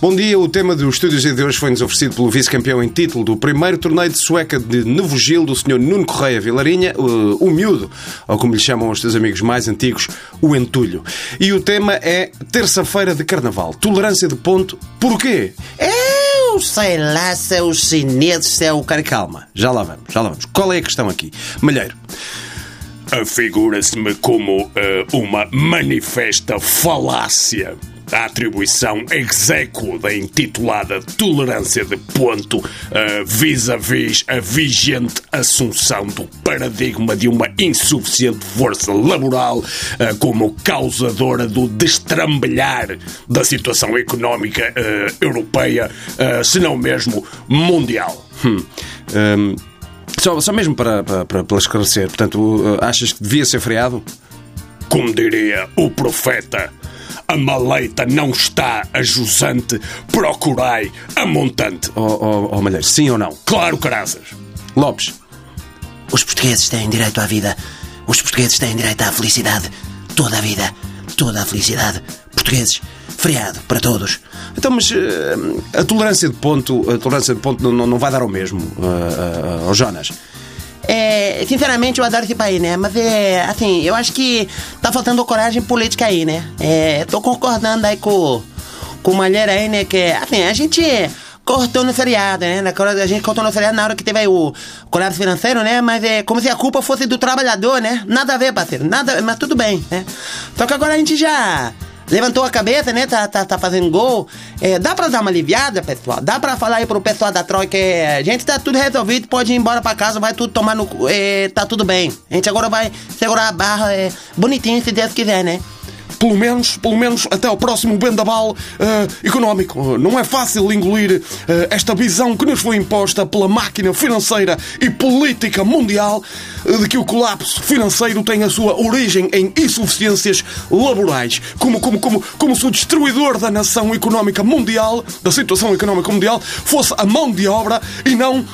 Bom dia, o tema dos estúdios de hoje foi-nos oferecido pelo vice-campeão em título do primeiro torneio de sueca de Novo Gil, do Sr. Nuno Correia Vilarinha, o, o miúdo, ou como lhe chamam os seus amigos mais antigos, o entulho. E o tema é terça-feira de carnaval. Tolerância de ponto, porquê? Eu sei lá se é os chineses, se é o cara. Calma, já lá vamos, já lá vamos. Qual é a questão aqui? Malheiro, Afigura-se-me como eh, uma manifesta falácia a atribuição execo da intitulada tolerância de ponto eh, vis-a-vis a vigente assunção do paradigma de uma insuficiente força laboral eh, como causadora do destrambelhar da situação económica eh, europeia, se não mesmo mundial. hum, só, só mesmo para, para, para, para esclarecer, portanto, uh, achas que devia ser feriado? Como diria o profeta, a maleita não está a jusante, procurai a montante. Ó oh, oh, Malheiro, sim ou não? Claro, carazas. Lopes, Os portugueses têm direito à vida. Os portugueses têm direito à felicidade. Toda a vida. Toda a felicidade. Portugueses, feriado para todos. então, mas uh, a tolerância de ponto, a tolerância de ponto não, não, não vai dar ao mesmo, uh, uh, ao Jonas. É, sinceramente, eu adoro esse país, né? Mas é, assim, eu acho que tá faltando coragem política aí, né? É, tô concordando aí com, com o Malheiro aí, né? Que, assim, a gente cortou no feriado, né? Na hora- A gente cortou no feriado na hora que teve o colapso financeiro, né? Mas é como se a culpa fosse do trabalhador, né? Nada a ver, parceiro. Nada, mas tudo bem, né? Só que agora a gente já levantou a cabeça, né? Tá, tá, tá fazendo gol. É, dá pra dar uma aliviada, pessoal? Dá pra falar aí pro pessoal da Troika é, gente tá tudo resolvido, pode ir embora pra casa, vai tudo tomar no é, tá tudo bem. A gente agora vai segurar a barra é, bonitinho, se Deus quiser, né? Pelo menos, pelo menos até ao próximo vendaval eh, económico. Não é fácil engolir eh, esta visão que nos foi imposta pela máquina financeira e política mundial eh, de que o colapso financeiro tem a sua origem em insuficiências laborais. Como, como, como, como se o destruidor da nação económica mundial, da situação económica mundial, fosse a mão de obra e não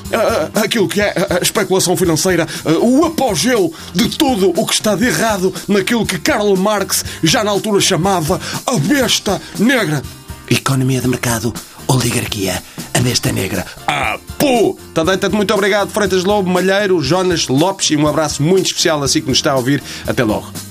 aquilo que é a especulação financeira, o apogeu de tudo o que está de errado naquilo que Karl Marx já na altura chamava a besta negra. Economia de mercado, oligarquia, a besta negra. Ah, pô! Tadei, muito obrigado, Freitas Lobo, Malheiro, Jonas, Lopes e um abraço muito especial assim que nos está a ouvir. Até logo.